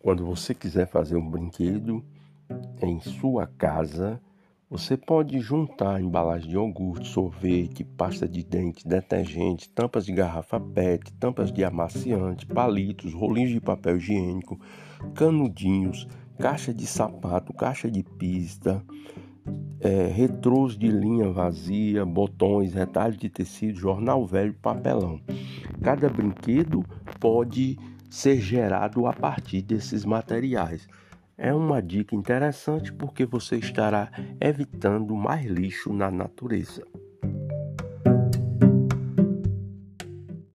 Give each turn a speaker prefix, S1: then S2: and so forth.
S1: quando você quiser fazer um brinquedo em sua casa, você pode juntar embalagem de iogurte, sorvete, pasta de dente, detergente, tampas de garrafa PET, tampas de amaciante, palitos, rolinhos de papel higiênico, canudinhos, caixa de sapato, caixa de pista, é, retrôs de linha vazia, botões, retalhos de tecido, jornal velho, papelão. Cada brinquedo pode ser gerado a partir desses materiais. É uma dica interessante porque você estará evitando mais lixo na natureza.